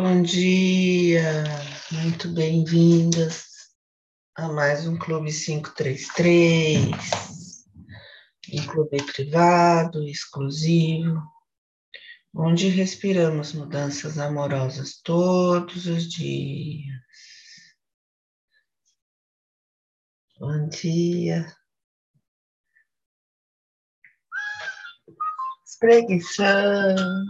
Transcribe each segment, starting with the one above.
Bom dia, muito bem-vindas a mais um Clube 533, um clube privado, exclusivo, onde respiramos mudanças amorosas todos os dias. Bom dia. Espreguiçando.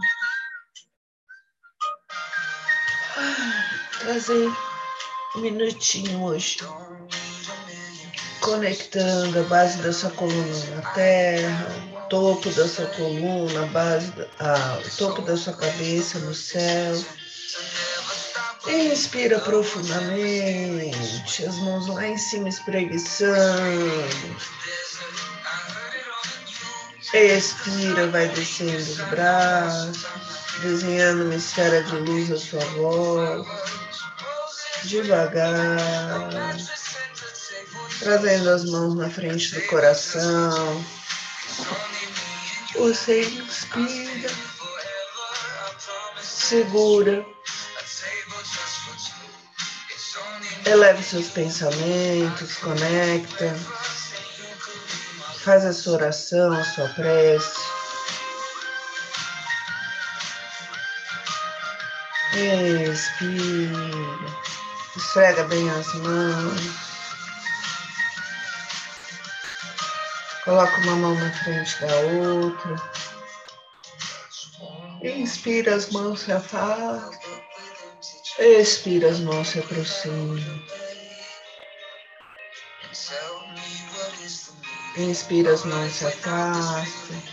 Trazer um minutinho hoje. Conectando a base da sua coluna na terra, topo da sua coluna, base o topo da sua cabeça no céu. Inspira profundamente, as mãos lá em cima espreguiçando. Expira, vai descendo os braços, desenhando uma esfera de luz à sua volta. Devagar, trazendo as mãos na frente do coração. Você inspira, segura, eleve seus pensamentos, conecta. Faz a sua oração, a sua prece. Expira. Esfrega bem as mãos. Coloca uma mão na frente da outra. Inspira, as mãos se afastam. Expira, as mãos se aproximam. Inspira, as mãos se afastam.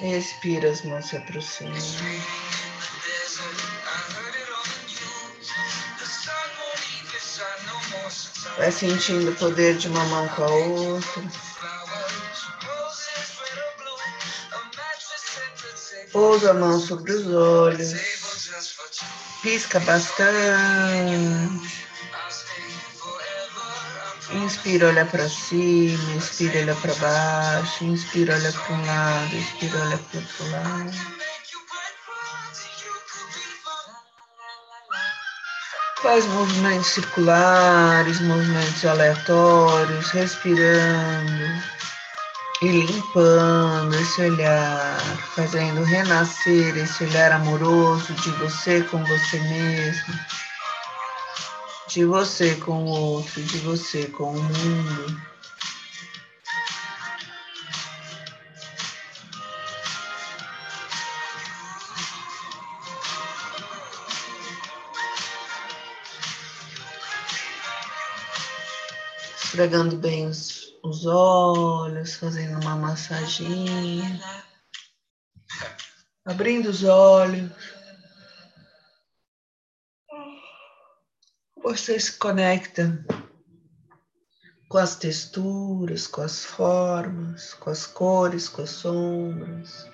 Expira, as mãos se aproximam. Vai sentindo o poder de uma mão com a outra. Pousa a mão sobre os olhos. Pisca bastante. Inspira, olha para cima, inspira, olha para baixo, inspira, olha para um lado, inspira, olha para outro lado. Faz movimentos circulares, movimentos aleatórios, respirando e limpando esse olhar, fazendo renascer esse olhar amoroso de você com você mesmo, de você com o outro, de você com o mundo. Esfregando bem os, os olhos, fazendo uma massaginha, abrindo os olhos. Você se conecta com as texturas, com as formas, com as cores, com as sombras.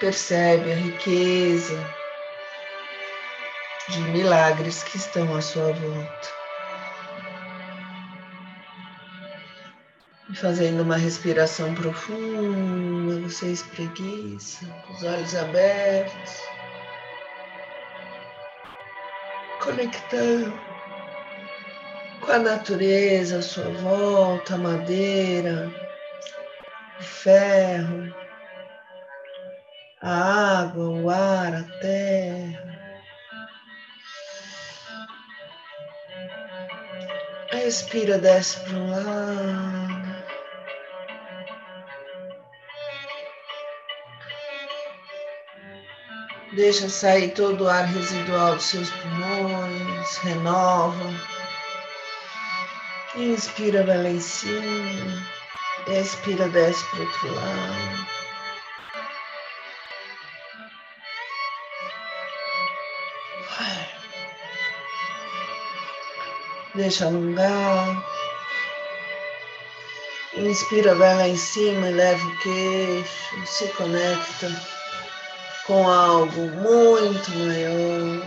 Percebe a riqueza de milagres que estão à sua volta. E fazendo uma respiração profunda, você espreguiça, com os olhos abertos, conectando com a natureza à sua volta, a madeira, o ferro, a água, o ar, a terra. Respira, desce para um lado. Deixa sair todo o ar residual dos seus pulmões, renova. Inspira, vai lá em cima. Expira, desce para o outro lado. Deixa alongar. Inspira, vai lá em cima, leva o queixo, se conecta com algo muito maior.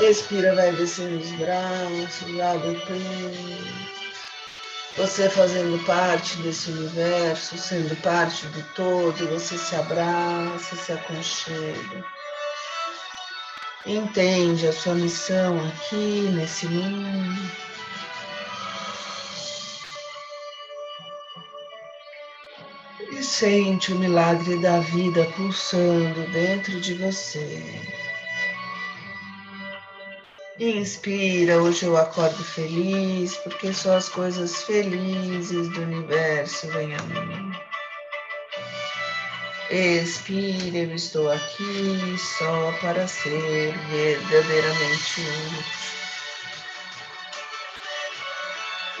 Expira, vai descendo os braços, abre o peito. Você fazendo parte desse universo, sendo parte do todo, você se abraça, se aconchega. Entende a sua missão aqui nesse mundo. Sente o milagre da vida pulsando dentro de você. Inspira, hoje eu acordo feliz, porque só as coisas felizes do universo vêm a mim. Expira, eu estou aqui só para ser verdadeiramente útil.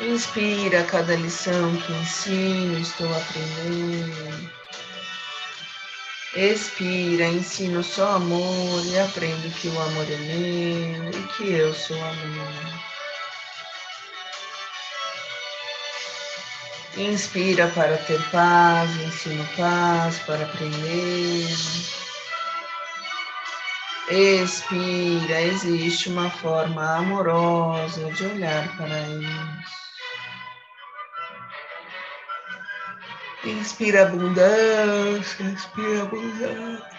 Inspira cada lição que ensino, estou aprendendo. Expira, ensino só amor e aprendo que o amor é meu e que eu sou amor. Inspira para ter paz, ensino paz para aprender. Expira, existe uma forma amorosa de olhar para isso. Inspira abundância, inspira abundância.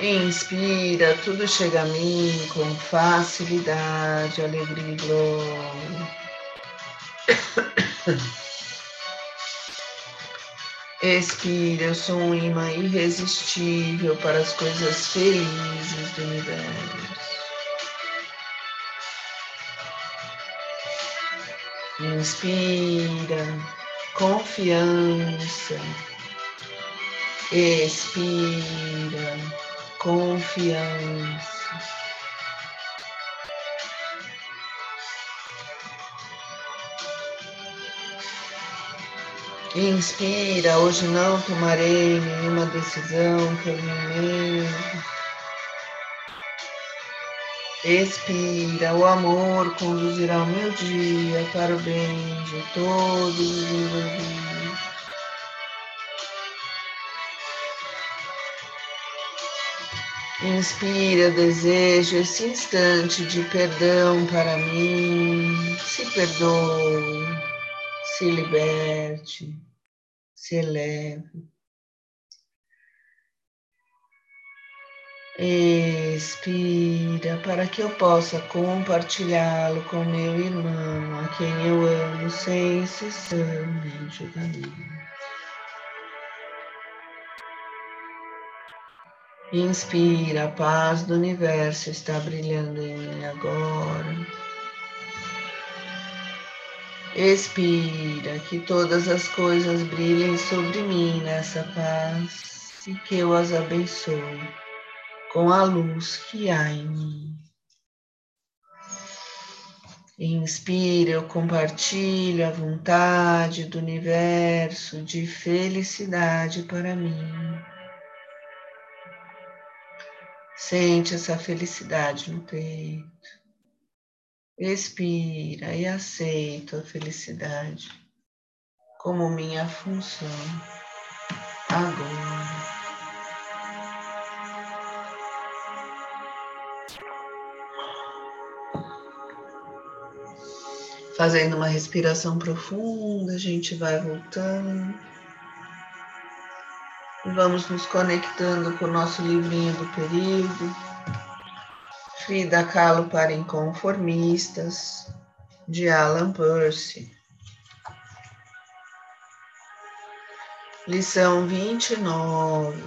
Inspira, tudo chega a mim com facilidade, alegria e glória. Expira, eu sou um imã irresistível para as coisas felizes do universo. Inspira, confiança. Expira, confiança. Inspira, hoje não tomarei nenhuma decisão mim mesmo. Expira, o amor conduzirá o meu dia para o bem de todos os envolvidos. Inspira, desejo esse instante de perdão para mim. Se perdoe, se liberte, se eleve. Expira para que eu possa compartilhá-lo com meu irmão, a quem eu amo sem exceção nem julgamento. Inspira, a paz do universo está brilhando em mim agora. Expira, que todas as coisas brilhem sobre mim nessa paz e que eu as abençoe com a luz que há em mim. Inspira, eu compartilho a vontade do universo de felicidade para mim. Sente essa felicidade no peito. Expira e aceito a felicidade como minha função agora. Fazendo uma respiração profunda, a gente vai voltando. E vamos nos conectando com o nosso livrinho do período. Frida Kahlo para Inconformistas, de Alan Percy. Lição 29.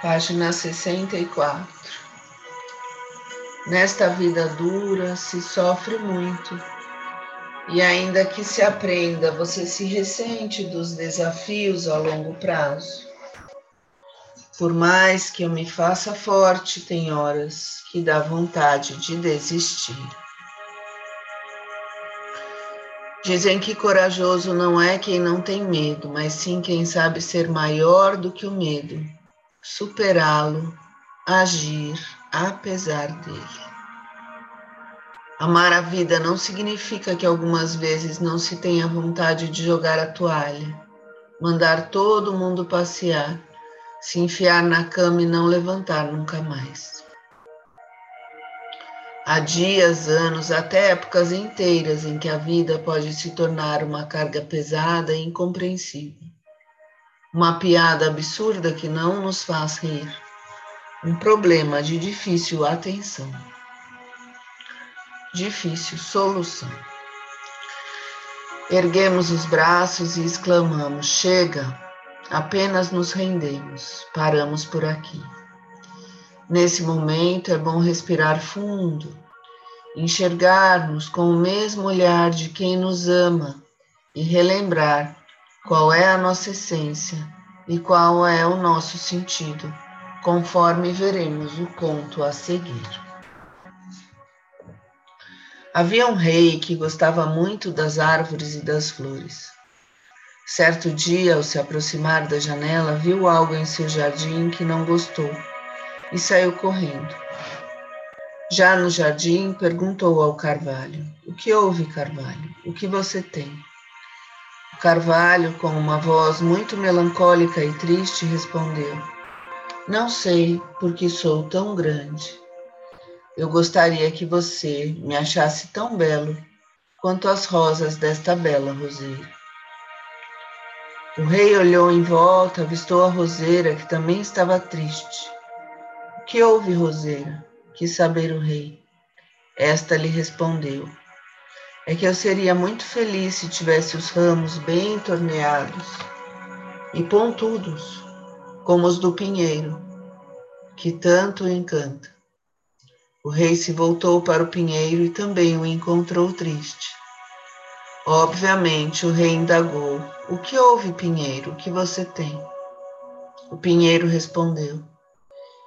Página 64. Nesta vida dura se sofre muito, e ainda que se aprenda, você se ressente dos desafios a longo prazo. Por mais que eu me faça forte, tem horas que dá vontade de desistir. Dizem que corajoso não é quem não tem medo, mas sim quem sabe ser maior do que o medo, superá-lo, agir apesar dele. Amar a vida não significa que algumas vezes não se tenha vontade de jogar a toalha, mandar todo mundo passear, se enfiar na cama e não levantar nunca mais. Há dias, anos, até épocas inteiras em que a vida pode se tornar uma carga pesada e incompreensível. Uma piada absurda que não nos faz rir. Um problema de difícil atenção. Difícil solução. Erguemos os braços e exclamamos: Chega! Apenas nos rendemos, paramos por aqui. Nesse momento é bom respirar fundo, enxergar-nos com o mesmo olhar de quem nos ama e relembrar qual é a nossa essência e qual é o nosso sentido, conforme veremos o conto a seguir. Havia um rei que gostava muito das árvores e das flores. Certo dia, ao se aproximar da janela, viu algo em seu jardim que não gostou e saiu correndo. Já no jardim, perguntou ao carvalho: O que houve, carvalho? O que você tem? O carvalho, com uma voz muito melancólica e triste, respondeu: Não sei porque sou tão grande. Eu gostaria que você me achasse tão belo quanto as rosas desta bela roseira. O rei olhou em volta, avistou a roseira, que também estava triste. O que houve, roseira? Quis saber o rei. Esta lhe respondeu: É que eu seria muito feliz se tivesse os ramos bem torneados e pontudos, como os do pinheiro, que tanto o encanta. O rei se voltou para o pinheiro e também o encontrou triste. Obviamente, o rei indagou: O que houve, Pinheiro? O que você tem? O Pinheiro respondeu: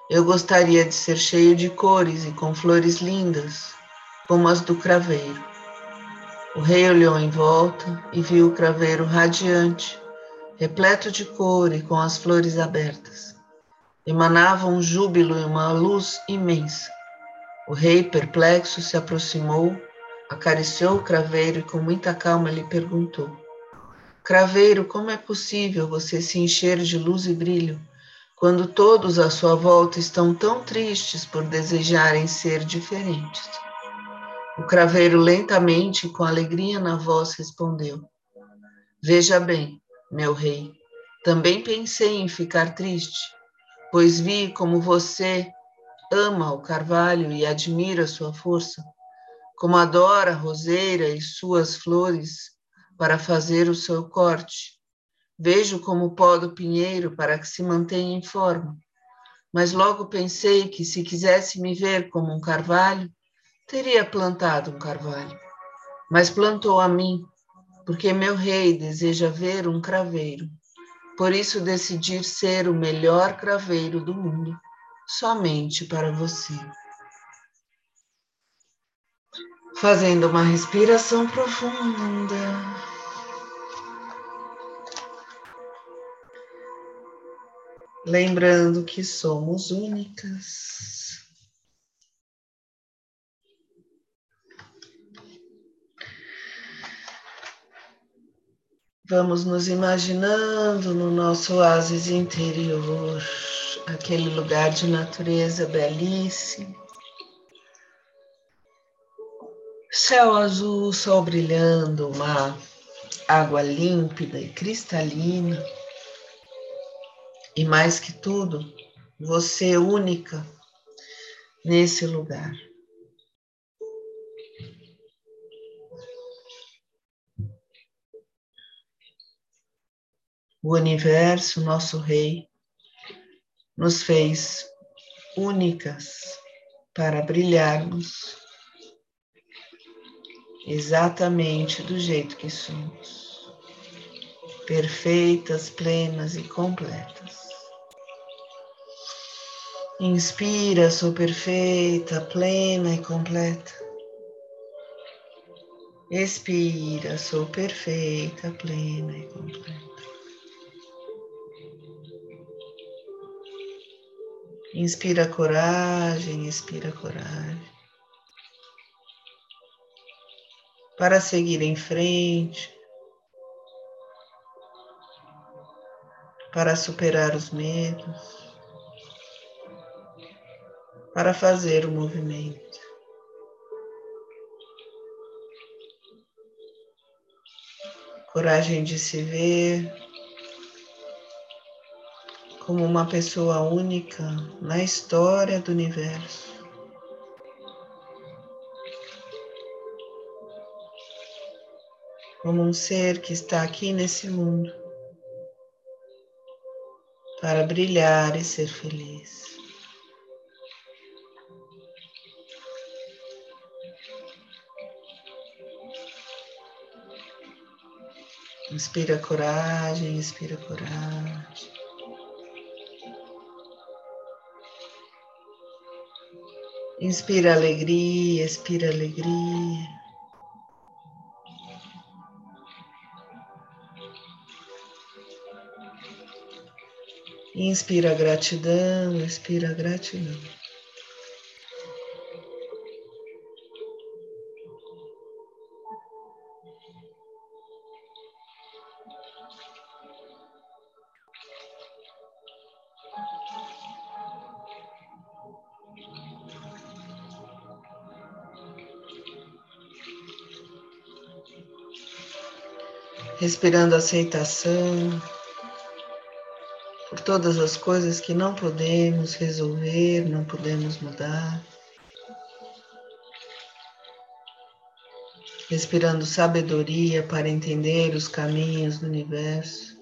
Eu gostaria de ser cheio de cores e com flores lindas, como as do craveiro. O rei olhou em volta e viu o craveiro radiante, repleto de cor e com as flores abertas. Emanava um júbilo e uma luz imensa. O rei, perplexo, se aproximou Acariciou o craveiro e com muita calma lhe perguntou: Craveiro, como é possível você se encher de luz e brilho quando todos à sua volta estão tão tristes por desejarem ser diferentes? O craveiro lentamente, com alegria na voz, respondeu: Veja bem, meu rei, também pensei em ficar triste, pois vi como você ama o carvalho e admira sua força como adora a roseira e suas flores para fazer o seu corte. Vejo como podo o pinheiro para que se mantenha em forma. Mas logo pensei que se quisesse me ver como um carvalho, teria plantado um carvalho. Mas plantou a mim, porque meu rei deseja ver um craveiro. Por isso decidi ser o melhor craveiro do mundo, somente para você fazendo uma respiração profunda. Lembrando que somos únicas. Vamos nos imaginando no nosso oásis interior, aquele lugar de natureza belíssimo Céu azul, sol brilhando, uma água límpida e cristalina. E mais que tudo, você única nesse lugar. O universo, nosso Rei, nos fez únicas para brilharmos exatamente do jeito que somos, perfeitas, plenas e completas. Inspira, sou perfeita, plena e completa. Expira, sou perfeita, plena e completa. Inspira coragem, expira coragem. para seguir em frente, para superar os medos, para fazer o movimento. Coragem de se ver como uma pessoa única na história do universo. Como um ser que está aqui nesse mundo para brilhar e ser feliz. Inspira coragem, inspira coragem. Inspira alegria, expira alegria. Inspira gratidão, expira gratidão. Respirando aceitação por todas as coisas que não podemos resolver, não podemos mudar. Respirando sabedoria para entender os caminhos do universo.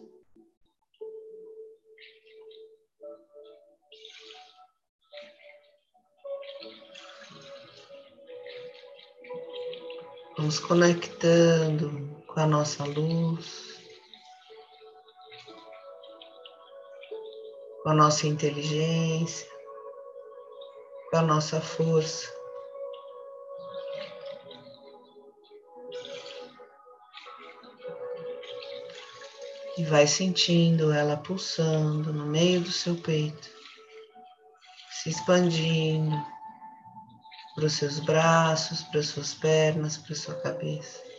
Vamos conectando com a nossa luz. com a nossa inteligência, com a nossa força. E vai sentindo ela pulsando no meio do seu peito, se expandindo para os seus braços, para as suas pernas, para a sua cabeça.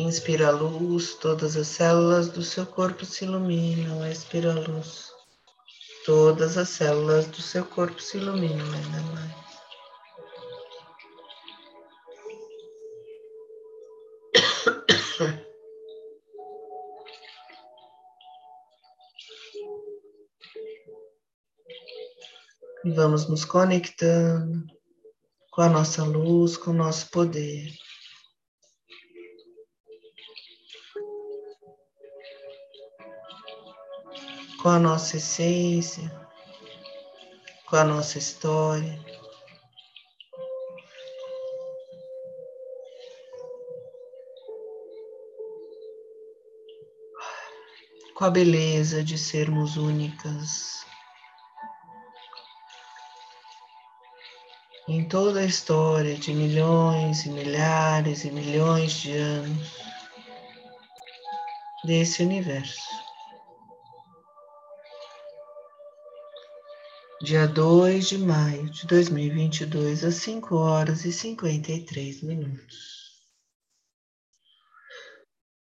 Inspira a luz, todas as células do seu corpo se iluminam. Expira a luz, todas as células do seu corpo se iluminam ainda mais. E vamos nos conectando com a nossa luz, com o nosso poder. Com a nossa essência, com a nossa história. Com a beleza de sermos únicas. Em toda a história de milhões e milhares e milhões de anos desse universo. Dia 2 de maio de 2022, às 5 horas e 53 minutos.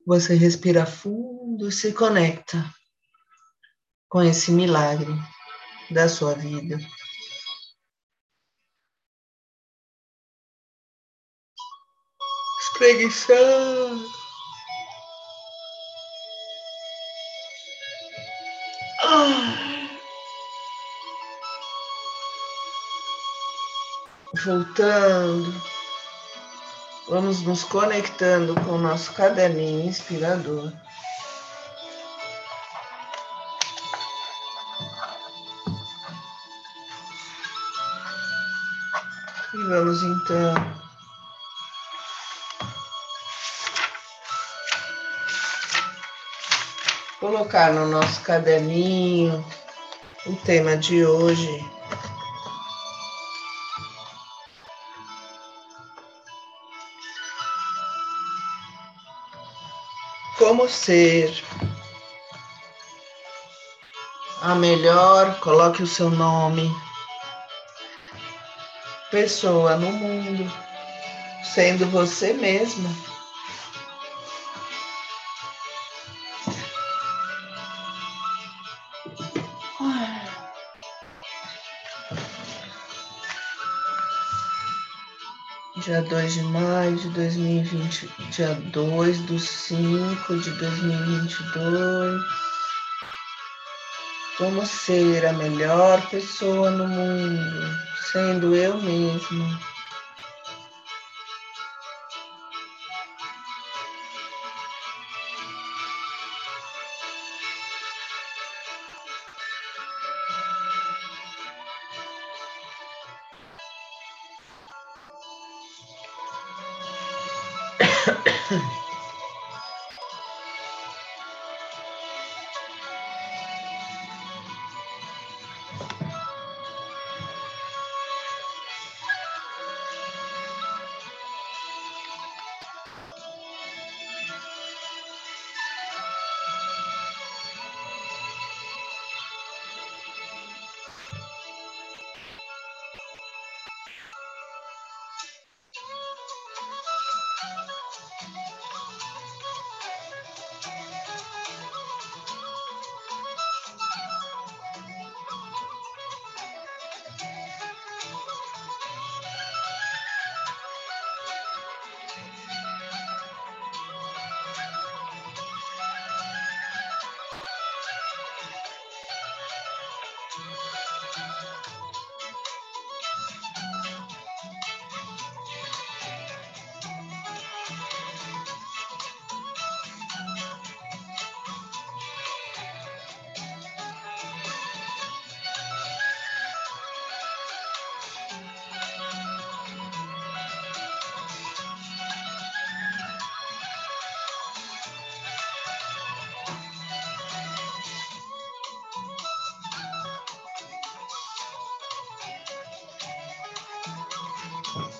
Você respira fundo e se conecta com esse milagre da sua vida. Espreguiçando. Ah. Voltando, vamos nos conectando com o nosso caderninho inspirador. E vamos então colocar no nosso caderninho o tema de hoje. Como ser a melhor, coloque o seu nome. pessoa no mundo, sendo você mesma. 2 de maio de 2020, dia 2 do 5 de 2022. Como ser a melhor pessoa no mundo, sendo eu mesma. Voilà.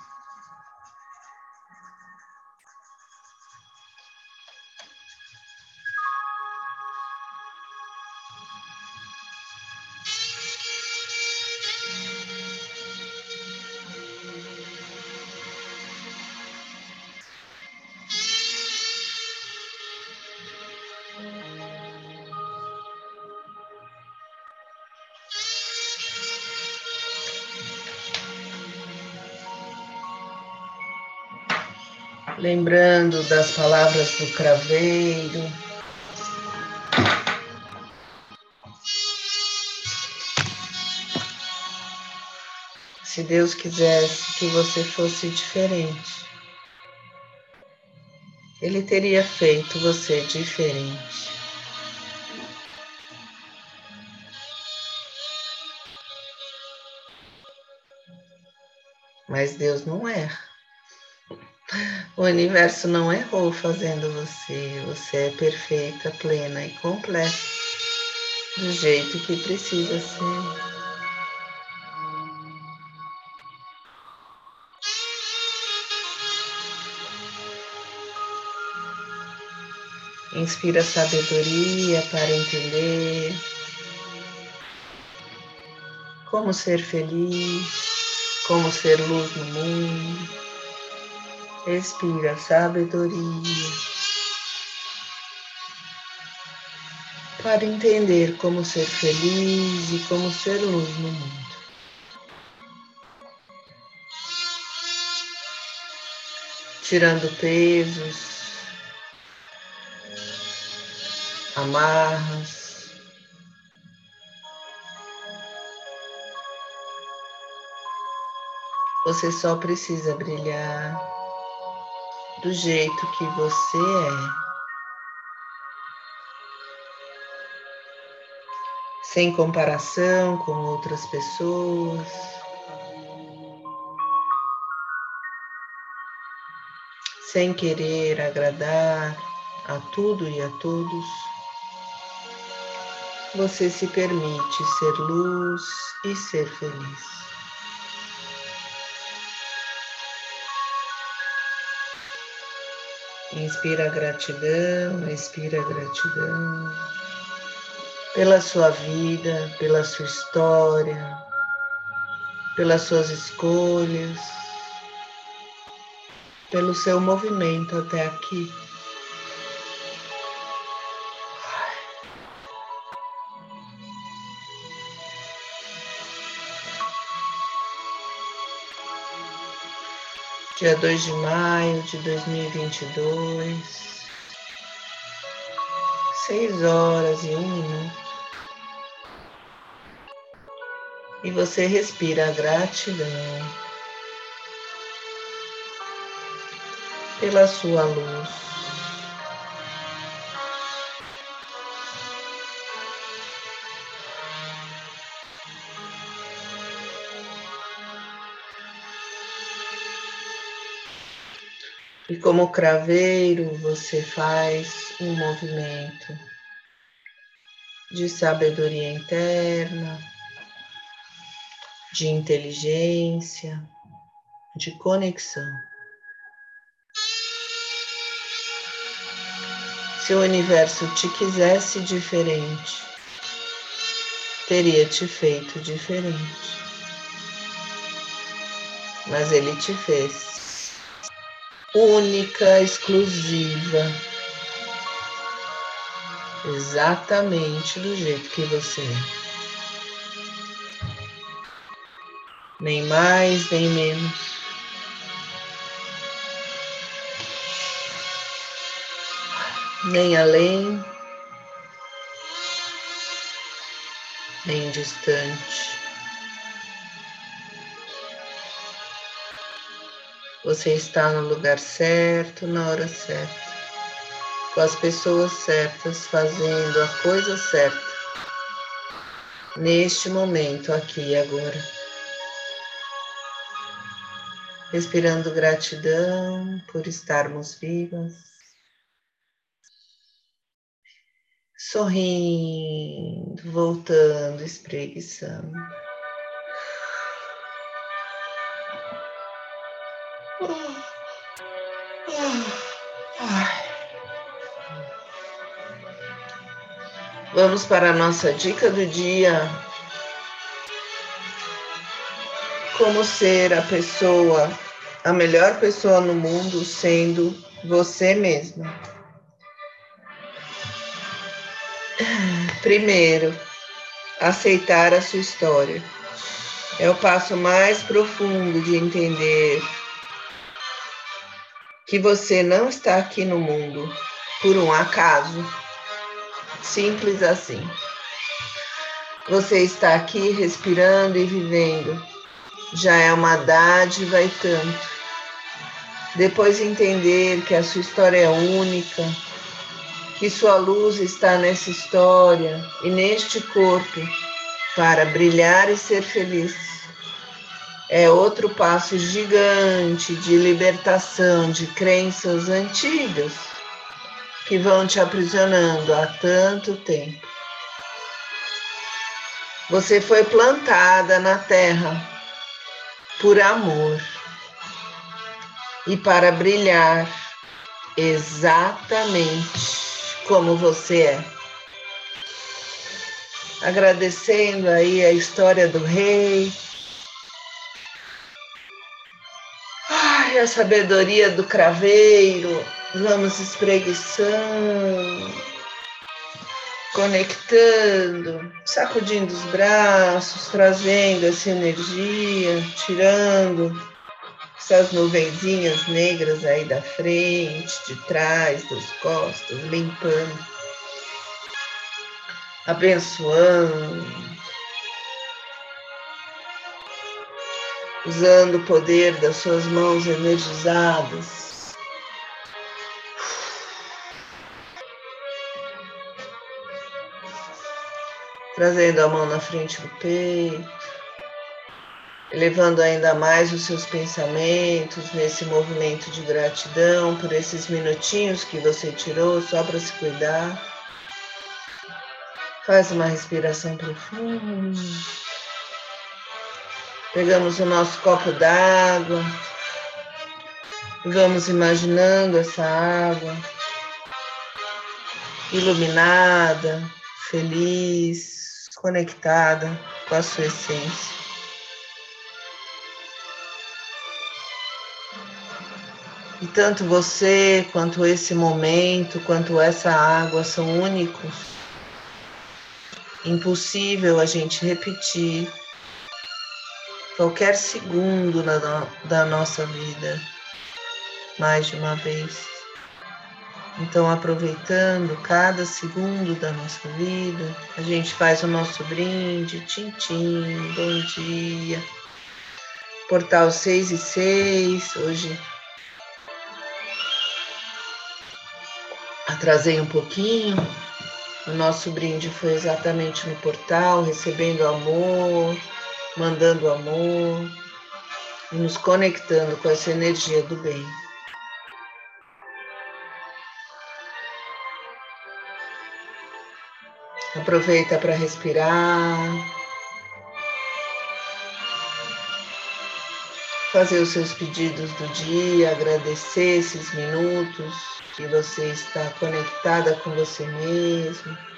Lembrando das palavras do craveiro. Se Deus quisesse que você fosse diferente, Ele teria feito você diferente. Mas Deus não erra. O universo não errou fazendo você. Você é perfeita, plena e completa, do jeito que precisa ser. Inspira sabedoria para entender como ser feliz, como ser luz no mundo. Respira sabedoria. Para entender como ser feliz e como ser luz no mundo. Tirando pesos, amarras, Você só precisa brilhar do jeito que você é. Sem comparação com outras pessoas. Sem querer agradar a tudo e a todos. Você se permite ser luz e ser feliz. Inspira gratidão, expira gratidão pela sua vida, pela sua história, pelas suas escolhas, pelo seu movimento até aqui. Dia 2 de maio de 2022, seis horas e um minuto. E você respira a gratidão pela sua luz. Como craveiro, você faz um movimento de sabedoria interna, de inteligência, de conexão. Se o universo te quisesse diferente, teria te feito diferente. Mas ele te fez única, exclusiva, exatamente do jeito que você é. Nem mais, nem menos. Nem além, nem distante. Você está no lugar certo, na hora certa, com as pessoas certas, fazendo a coisa certa, neste momento, aqui e agora. Respirando gratidão por estarmos vivas, sorrindo, voltando, espreguiçando. Vamos para a nossa dica do dia. Como ser a pessoa, a melhor pessoa no mundo sendo você mesma. Primeiro, aceitar a sua história. É o passo mais profundo de entender que você não está aqui no mundo por um acaso. Simples assim. Você está aqui respirando e vivendo. Já é uma dádiva e tanto. Depois entender que a sua história é única, que sua luz está nessa história e neste corpo para brilhar e ser feliz é outro passo gigante de libertação de crenças antigas que vão te aprisionando há tanto tempo. Você foi plantada na terra por amor e para brilhar exatamente como você é. Agradecendo aí a história do rei. Ai, a sabedoria do craveiro. Vamos espreguiçando, conectando, sacudindo os braços, trazendo essa energia, tirando essas nuvenzinhas negras aí da frente, de trás, das costas, limpando, abençoando, usando o poder das suas mãos energizadas. Trazendo a mão na frente do peito elevando ainda mais os seus pensamentos nesse movimento de gratidão por esses minutinhos que você tirou só para se cuidar. Faz uma respiração profunda. Pegamos o nosso copo d'água vamos imaginando essa água iluminada, feliz, conectada com a sua essência. E tanto você, quanto esse momento, quanto essa água são únicos. Impossível a gente repetir qualquer segundo da, da nossa vida mais de uma vez. Então, aproveitando cada segundo da nossa vida, a gente faz o nosso brinde, tintim, bom dia. Portal 6 e 6, hoje atrasei um pouquinho. O nosso brinde foi exatamente no portal, recebendo amor, mandando amor e nos conectando com essa energia do bem. Aproveita para respirar, fazer os seus pedidos do dia, agradecer esses minutos que você está conectada com você mesmo.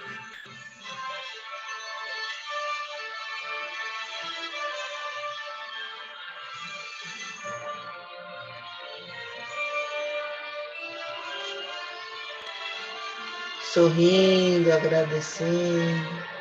Sorrindo, agradecendo.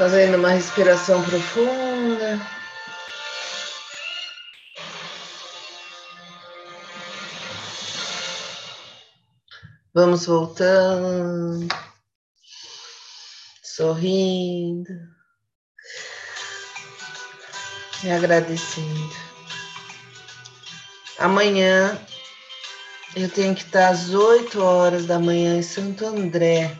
Fazendo uma respiração profunda. Vamos voltando, sorrindo e agradecendo. Amanhã eu tenho que estar às 8 horas da manhã em Santo André.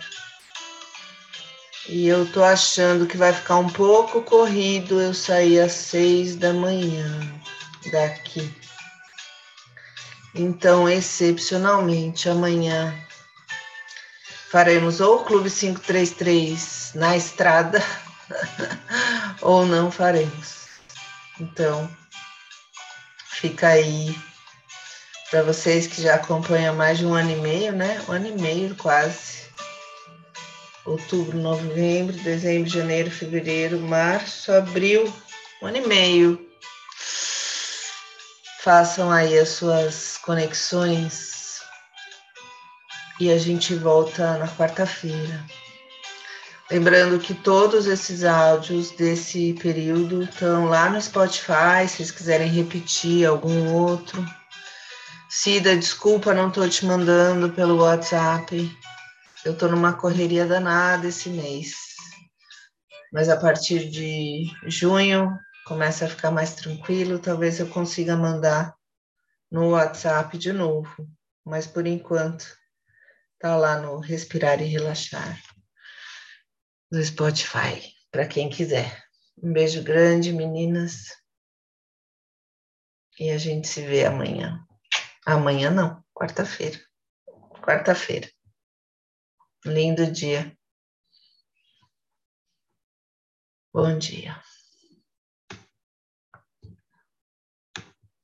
E eu tô achando que vai ficar um pouco corrido eu sair às seis da manhã daqui. Então, excepcionalmente, amanhã faremos ou o Clube 533 na estrada ou não faremos. Então, fica aí para vocês que já acompanham mais de um ano e meio, né? Um ano e meio quase outubro, novembro, dezembro, janeiro, fevereiro, março, abril, um ano e meio. Façam aí as suas conexões e a gente volta na quarta-feira. Lembrando que todos esses áudios desse período estão lá no Spotify, se vocês quiserem repetir algum outro. Cida, desculpa, não estou te mandando pelo WhatsApp. Eu estou numa correria danada esse mês, mas a partir de junho começa a ficar mais tranquilo. Talvez eu consiga mandar no WhatsApp de novo, mas por enquanto tá lá no respirar e relaxar. do Spotify, para quem quiser. Um beijo grande, meninas. E a gente se vê amanhã. Amanhã não, quarta-feira. Quarta-feira. Lindo dia. Bom dia.